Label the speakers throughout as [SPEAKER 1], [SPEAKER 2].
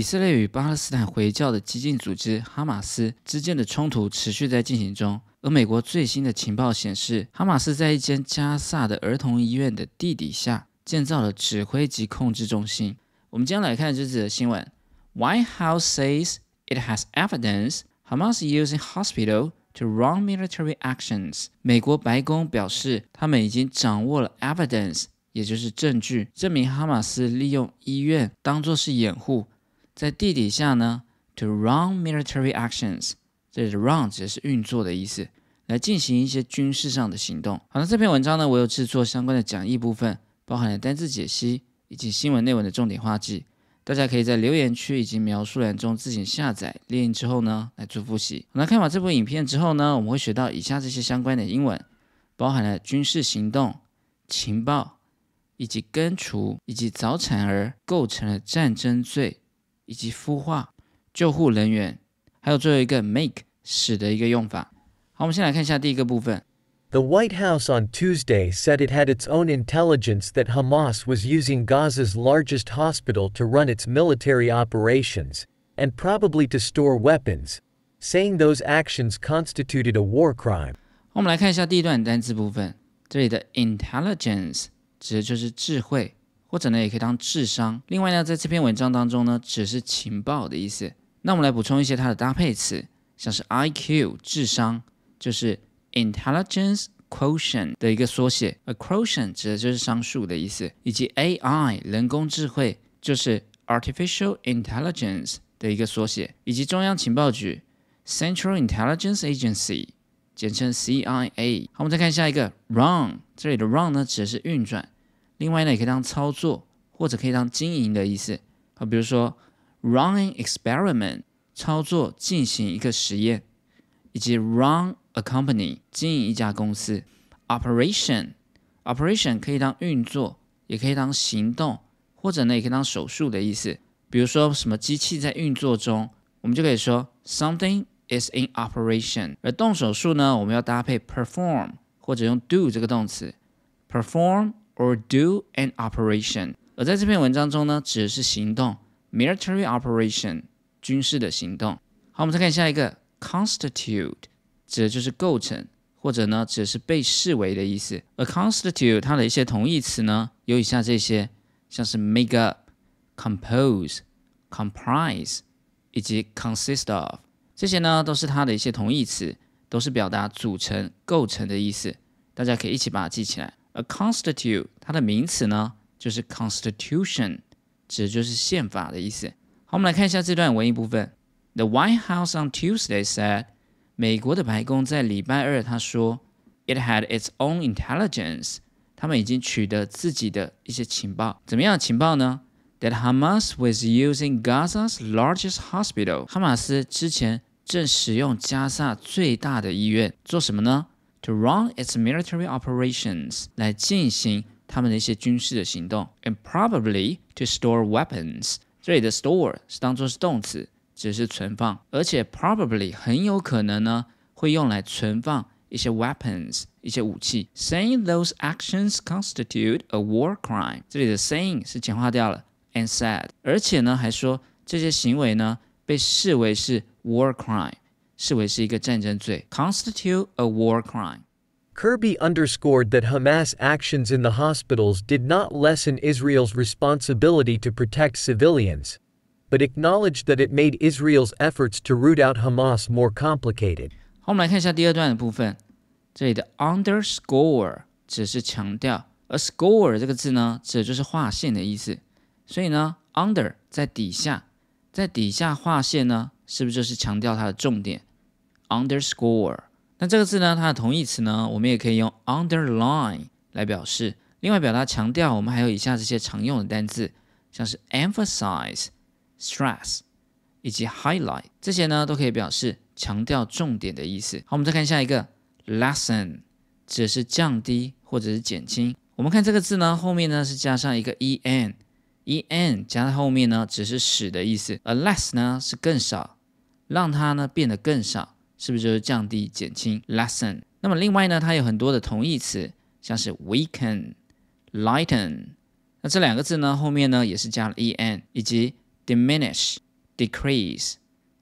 [SPEAKER 1] 以色列与巴勒斯坦回教的激进组织哈马斯之间的冲突持续在进行中。而美国最新的情报显示，哈马斯在一间加萨的儿童医院的地底下建造了指挥及控制中心。我们将来看这则新闻：White House says it has evidence Hamas using hospital to run military actions。美国白宫表示，他们已经掌握了 evidence，也就是证据，证明哈马斯利用医院当作是掩护。在地底下呢，to run military actions，这里的 run 指的是运作的意思，来进行一些军事上的行动。好了，这篇文章呢，我有制作相关的讲义部分，包含了单字解析以及新闻内文的重点画记，大家可以在留言区以及描述栏中自行下载列印之后呢，来做复习。那看完这部影片之后呢，我们会学到以下这些相关的英文，包含了军事行动、情报以及根除以及早产儿构成了战争罪。以及孵化救护人员，还有最后一个 make 使的一个用法。好，我们先来看一下第一个部分。
[SPEAKER 2] The White House on Tuesday said it had its own intelligence that Hamas was using Gaza's largest hospital to run its military operations, and probably to store weapons, saying those actions constituted a war crime.
[SPEAKER 1] 我们来看一下第一段单词部分，这里的 intelligence 指的就是智慧。 或者呢，也可以当智商。另外呢，在这篇文章当中呢，只是情报的意思。那我们来补充一些它的搭配词，像是 IQ 智商，就是 intelligence quotient 的一个缩写，a quotient 指的就是商数的意思，以及 AI 人工智慧，就是 artificial intelligence 的一个缩写，以及中央情报局 Central Intelligence Agency，简称 CIA。好，我们再看下一个 run，这里的 run 呢，指的是运转。另外呢，也可以当操作，或者可以当经营的意思。好，比如说 run experiment 操作进行一个实验，以及 run a company 经营一家公司。operation operation 可以当运作，也可以当行动，或者呢也可以当手术的意思。比如说什么机器在运作中，我们就可以说 something is in operation。而动手术呢，我们要搭配 perform 或者用 do 这个动词 perform。Or do an operation，而在这篇文章中呢，指的是行动，military operation，军事的行动。好，我们再看下一个，constitute，指的就是构成，或者呢，指的是被视为的意思。而 constitute 它的一些同义词呢，有以下这些，像是 make up，compose，comprise，以及 consist of，这些呢，都是它的一些同义词，都是表达组成、构成的意思。大家可以一起把它记起来。A constitute，它的名词呢就是 constitution，指的就是宪法的意思。好，我们来看一下这段文艺部分。The White House on Tuesday said，美国的白宫在礼拜二他说，it had its own intelligence，他们已经取得自己的一些情报。怎么样情报呢？That Hamas was using Gaza's largest hospital，哈马斯之前正使用加萨最大的医院做什么呢 ？to run its military operations 来进行他们的一些军事的行动，and probably to store weapons。这里的 store 是当做是动词，只是存放，而且 probably 很有可能呢会用来存放一些 weapons 一些武器。Saying those actions constitute a war crime。这里的 saying 是简化掉了，and said，而且呢还说这些行为呢被视为是 war crime。 视为是一个战争罪，constitute a war
[SPEAKER 2] crime。Kirby underscored that Hamas actions in the hospitals did not lessen Israel's responsibility to protect civilians, but acknowledged that it made Israel's efforts to root out Hamas more complicated.
[SPEAKER 1] 好，我们来看一下第二段的部分。这里的 underscore 只是强调，而 score 这个字呢，指的就是划线的意思。所以呢，under 在底下，在底下划线呢，是不是就是强调它的重点 ？underscore，那这个字呢，它的同义词呢，我们也可以用 underline 来表示。另外，表达强调，我们还有以下这些常用的单字，像是 emphasize、stress 以及 highlight，这些呢都可以表示强调重点的意思。好，我们再看下一个 lesson，指的是降低或者是减轻。我们看这个字呢，后面呢是加上一个 en，en 加在后面呢只是使的意思，而 less 呢是更少，让它呢变得更少。是不是就是降低、减轻？Lesson。那么另外呢，它有很多的同义词，像是 weaken、lighten。那这两个字呢，后面呢也是加了 en，以及 diminish。decrease，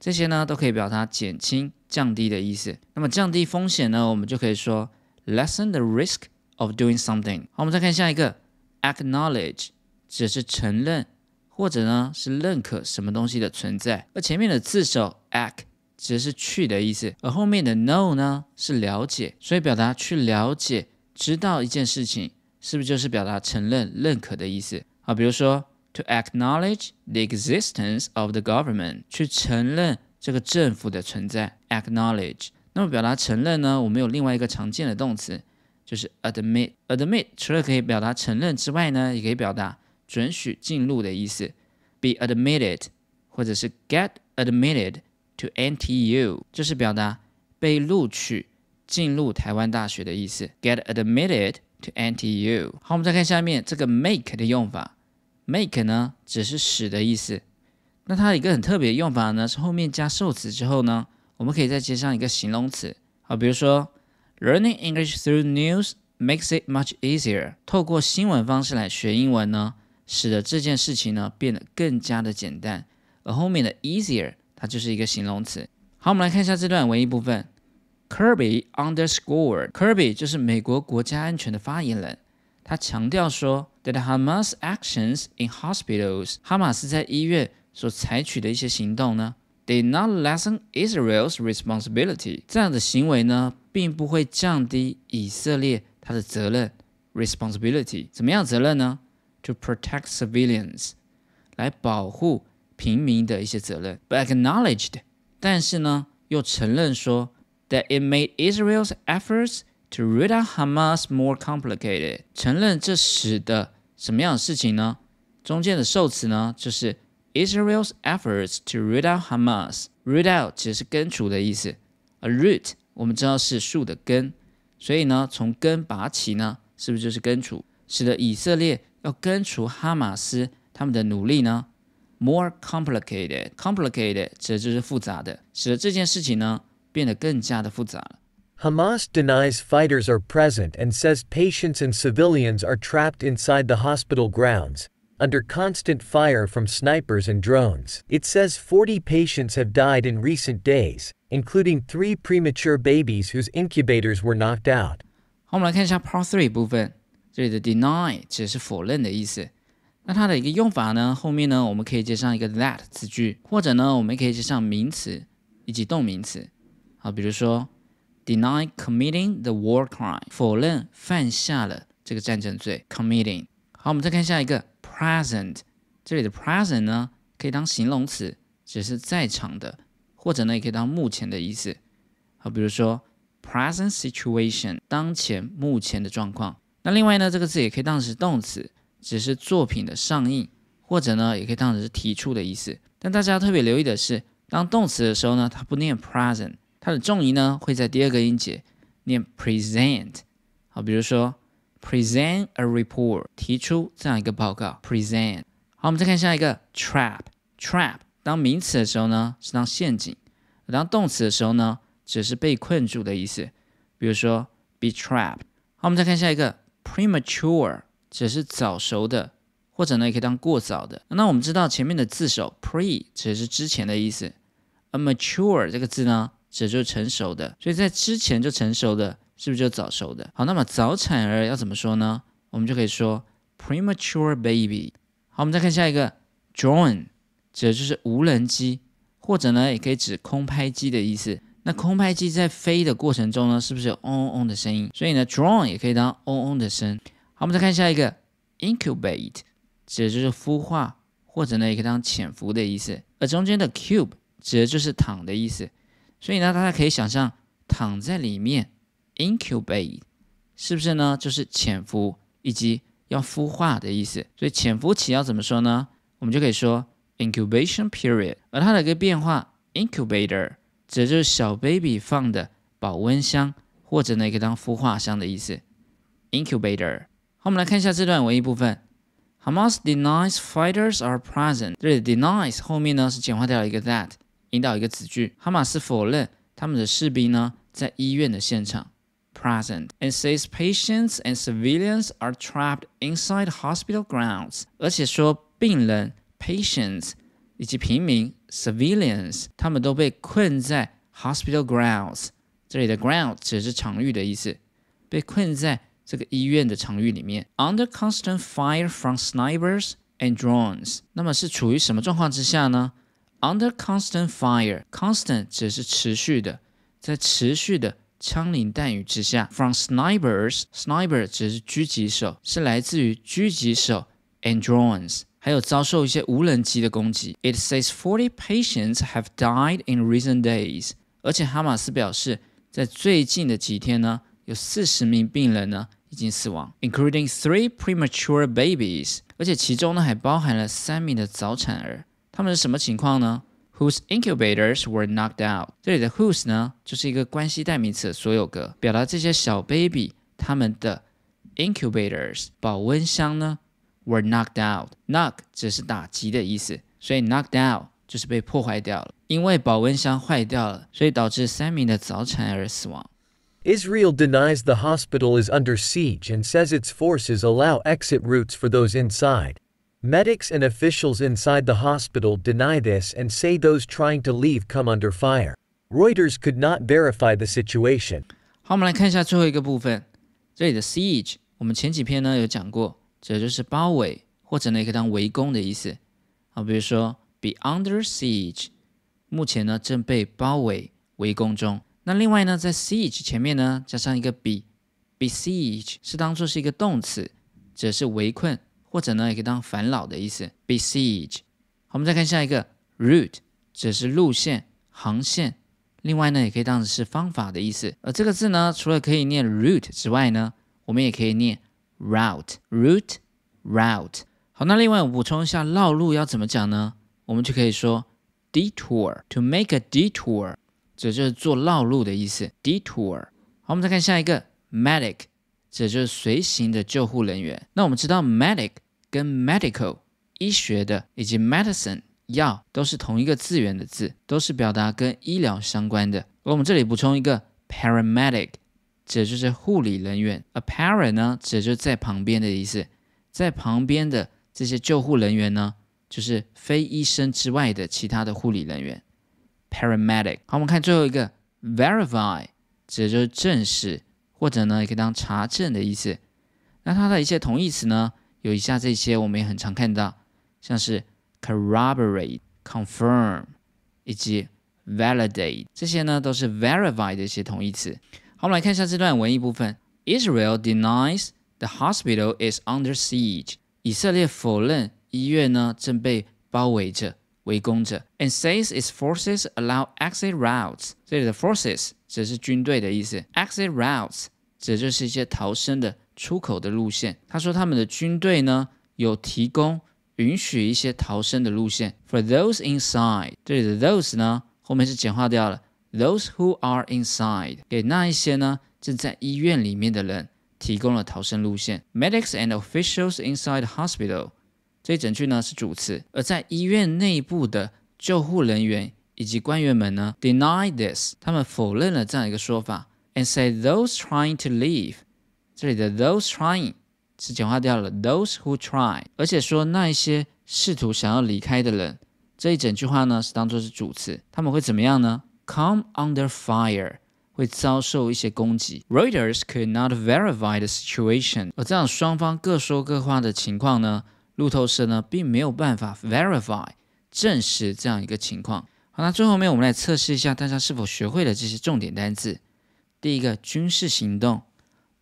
[SPEAKER 1] 这些呢都可以表达减轻、降低的意思。那么降低风险呢，我们就可以说 lessen the risk of doing something。好，我们再看下一个，acknowledge，指的是承认或者呢是认可什么东西的存在。而前面的字首 ack 只是去的意思，而后面的 know 呢是了解，所以表达去了解、知道一件事情，是不是就是表达承认、认可的意思？好，比如说。to acknowledge the existence of the government，去承认这个政府的存在，acknowledge。那么表达承认呢，我们有另外一个常见的动词，就是 admit。admit 除了可以表达承认之外呢，也可以表达准许进入的意思，be admitted，或者是 get admitted to NTU，就是表达被录取进入台湾大学的意思，get admitted to NTU。好，我们再看下面这个 make 的用法。make 呢只是使的意思，那它一个很特别的用法呢是后面加受词之后呢，我们可以再接上一个形容词。好，比如说 learning English through news makes it much easier。透过新闻方式来学英文呢，使得这件事情呢变得更加的简单。而后面的 easier 它就是一个形容词。好，我们来看一下这段文艺部分。Kirby underscored，Kirby 就是美国国家安全的发言人。他强调说，that Hamas actions in hospitals，哈马斯在医院所采取的一些行动呢，did not lessen Israel's responsibility。这样的行为呢，并不会降低以色列他的责任 responsibility。怎么样责任呢？To protect civilians，来保护平民的一些责任。But acknowledged，但是呢，又承认说，that it made Israel's efforts To root out Hamas more complicated，承认这使得什么样的事情呢？中间的受词呢，就是 Israel's efforts to root out Hamas。root out 其实是根除的意思，a root 我们知道是树的根，所以呢，从根拔起呢，是不是就是根除？使得以色列要根除哈马斯他们的努力呢 ，more complicated。complicated 指的就是复杂的，使得这件事情呢变得更加的复杂了。
[SPEAKER 2] Hamas denies fighters are present and says patients and civilians are trapped inside the hospital grounds, under constant fire from snipers and drones. It says 40 patients have died in recent days, including three premature babies whose incubators were knocked out.
[SPEAKER 1] 好，我们来看一下 Part Three 部分，这里的 deny 指的是否认的意思。 那它的一个用法呢，后面呢我们可以接上一个 that 词句，或者呢我们可以接上名词以及动名词。好，比如说 deny committing the war crime，否认犯下了这个战争罪，committing。好，我们再看下一个 present，这里的 present 呢可以当形容词，只是在场的，或者呢也可以当目前的意思。好，比如说 present situation，当前、目前的状况。那另外呢，这个字也可以当成是动词，只是作品的上映，或者呢也可以当成是提出的意思。但大家要特别留意的是，当动词的时候呢，它不念 present。它的重音呢会在第二个音节，念 present。好，比如说 present a report，提出这样一个报告。present。好，我们再看下一个 trap。trap 当名词的时候呢是当陷阱，当动词的时候呢只是被困住的意思。比如说 be trapped。好，我们再看下一个 premature，只是早熟的，或者呢也可以当过早的。那我们知道前面的字首 pre 指的是之前的意思，a mature 这个字呢？这就是成熟的，所以在之前就成熟的，是不是就早熟的？好，那么早产儿要怎么说呢？我们就可以说 premature baby。好，我们再看下一个 drone，指的就是无人机，或者呢也可以指空拍机的意思。那空拍机在飞的过程中呢，是不是有嗡嗡嗡的声音？所以呢，drone 也可以当嗡嗡的声。我们再看下一个 incubate，指的就是孵化，或者呢也可以当潜伏的意思。而中间的 cube 指的就是躺的意思。所以呢，大家可以想象躺在里面，incubate，是不是呢？就是潜伏以及要孵化的意思。所以潜伏期要怎么说呢？我们就可以说 incubation period。而它的一个变化，incubator，指的就是小 baby 放的保温箱，或者呢也可以当孵化箱的意思。incubator。好，我们来看一下这段文艺部分。Hamas denies fighters are present。这里 denies 后面呢是简化掉了一个 that。引导一个子句，哈马斯否认他们的士兵呢在医院的现场，present and says patients and civilians are trapped inside hospital grounds，而且说病人 patients 以及平民 civilians，他们都被困在 hospital grounds。这里的 ground 指的是场域的意思，被困在 这个医院的场域里面，under constant fire from snipers and drones。那么是处于什么状况之下呢？Under constant fire，constant 指的是持续的，在持续的枪林弹雨之下，from snipers，sniper 指的是狙击手，是来自于狙击手 and drones，还有遭受一些无人机的攻击。It says forty patients have died in recent days。而且哈马斯表示，在最近的几天呢，有四十名病人呢。已经死亡，including three premature babies，而且其中呢还包含了三名的早产儿。他们是什么情况呢？Whose incubators were knocked out？这里的 whose 呢，就是一个关系代名词所有格，表达这些小 baby 他们的 incubators 保温箱呢 were knocked out。knock 只是打击的意思，所以 knocked out 就是被破坏掉了。因为保温箱坏掉了，所以导致三名的早产儿死亡。
[SPEAKER 2] Israel denies the hospital is under siege and says its forces allow exit routes for those inside. Medics and officials inside the hospital deny this and say those trying to leave come under fire. Reuters could not verify the situation.
[SPEAKER 1] 好，我们来看一下最后一个部分。这里的 siege，我们前几篇呢有讲过，这就是包围或者呢也可以当围攻的意思。啊，比如说 be under siege，目前呢正被包围围攻中。 那另外呢，在 siege 前面呢加上一个 be，besiege 是当做是一个动词，指的是围困，或者呢也可以当烦恼的意思。besiege。好，我们再看下一个 route，指的是路线、航线，另外呢也可以当成是方法的意思。而这个字呢，除了可以念 route 之外呢，我们也可以念 route，route，route。好，那另外我补充一下绕路要怎么讲呢？我们就可以说 detour，to make a detour。这就是做绕路的意思，detour。好，我们再看下一个，medic，这就是随行的救护人员。那我们知道，medic 跟 medical 医学的以及 medicine 药都是同一个字源的字，都是表达跟医疗相关的。而我们这里补充一个 paramedic，指的就是护理人员。a p a r e n t 呢，指的就是在旁边的意思，在旁边的这些救护人员呢，就是非医生之外的其他的护理人员。paramedic。好，我们看最后一个 verify，指的就是证实，或者呢也可以当查证的意思。那它的一些同义词呢，有以下这些，我们也很常看到，像是 corroborate、confirm 以及 validate，这些呢都是 verify 的一些同义词。好，我们来看一下这段文艺部分。Israel denies the hospital is under siege。以色列否认医院呢正被包围着。围攻着，and says its forces allow exit routes。这里的 forces 指是军队的意思，exit routes 指就是一些逃生的出口的路线。他说他们的军队呢有提供允许一些逃生的路线，for those inside。这里的 those 呢后面是简化掉了，those who are inside 给那一些呢正在医院里面的人提供了逃生路线。Medics and officials inside hospital。这一整句呢是主词，而在医院内部的救护人员以及官员们呢，deny this，他们否认了这样一个说法，and say those trying to leave，这里的 those trying 是简化掉了 those who try，而且说那一些试图想要离开的人，这一整句话呢是当做是主词，他们会怎么样呢？Come under fire，会遭受一些攻击。Reuters could not verify the situation，而这样双方各说各话的情况呢？路透社呢，并没有办法 verify 证实这样一个情况。好，那最后面我们来测试一下大家是否学会了这些重点单词。第一个，军事行动，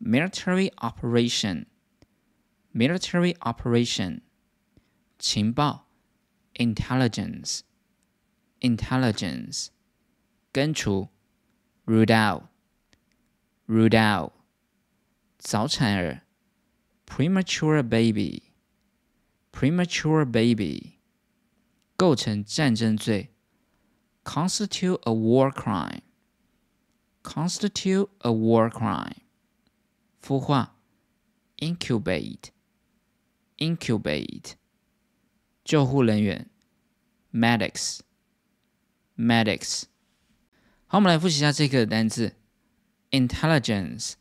[SPEAKER 1] military operation，military operation，情报，intelligence，intelligence，根除，root out，root out，早产儿，premature baby。 premature baby 构成战争罪，constitute a war crime。constitute a war crime 孵化，incubate incubate 救护人员，medics medics 好，我们来复习一下这个单词：intelligence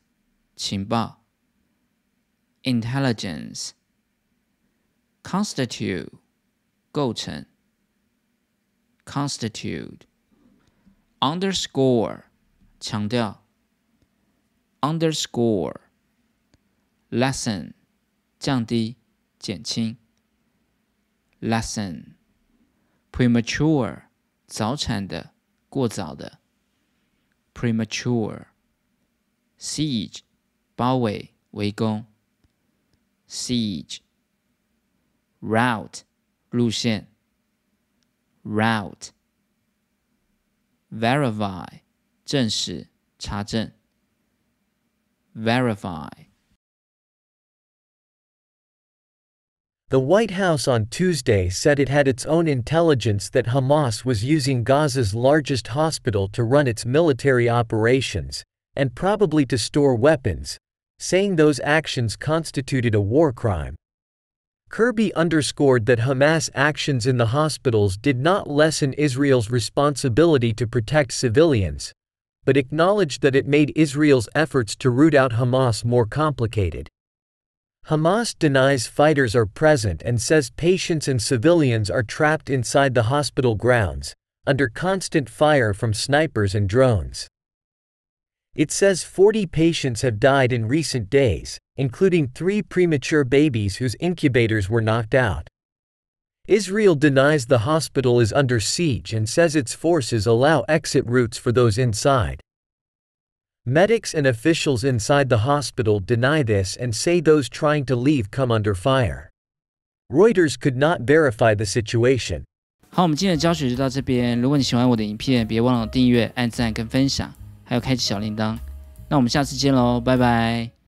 [SPEAKER 1] 情报，intelligence。 constitute 构成 constitute。underscore 强调，underscore lessen 降低减轻，lessen premature 早产的过早的，premature siege 包围围攻，siege route 路线，route verify 证实查证，verify。
[SPEAKER 2] The White House on Tuesday said it had its own intelligence that Hamas was using Gaza's largest hospital to run its military operations, and probably to store weapons, saying those actions constituted a war crime. Kirby underscored that Hamas actions in the hospitals did not lessen Israel's responsibility to protect civilians, but acknowledged that it made Israel's efforts to root out Hamas more complicated. Hamas denies fighters are present and says patients and civilians are trapped inside the hospital grounds, under constant fire from snipers and drones. It says 40 patients have died in recent days, including three premature babies whose incubators were knocked out. Israel denies the hospital is under siege and says its forces allow exit routes for those inside. Medics and officials inside the hospital deny this and say those trying to leave come under fire. Reuters could not verify the situation.
[SPEAKER 1] 好，我们今天的教学就到这边。如果你喜欢我的影片，别忘了订阅、按赞跟分享， 还有开启小铃铛。那我们下次见喽，拜拜。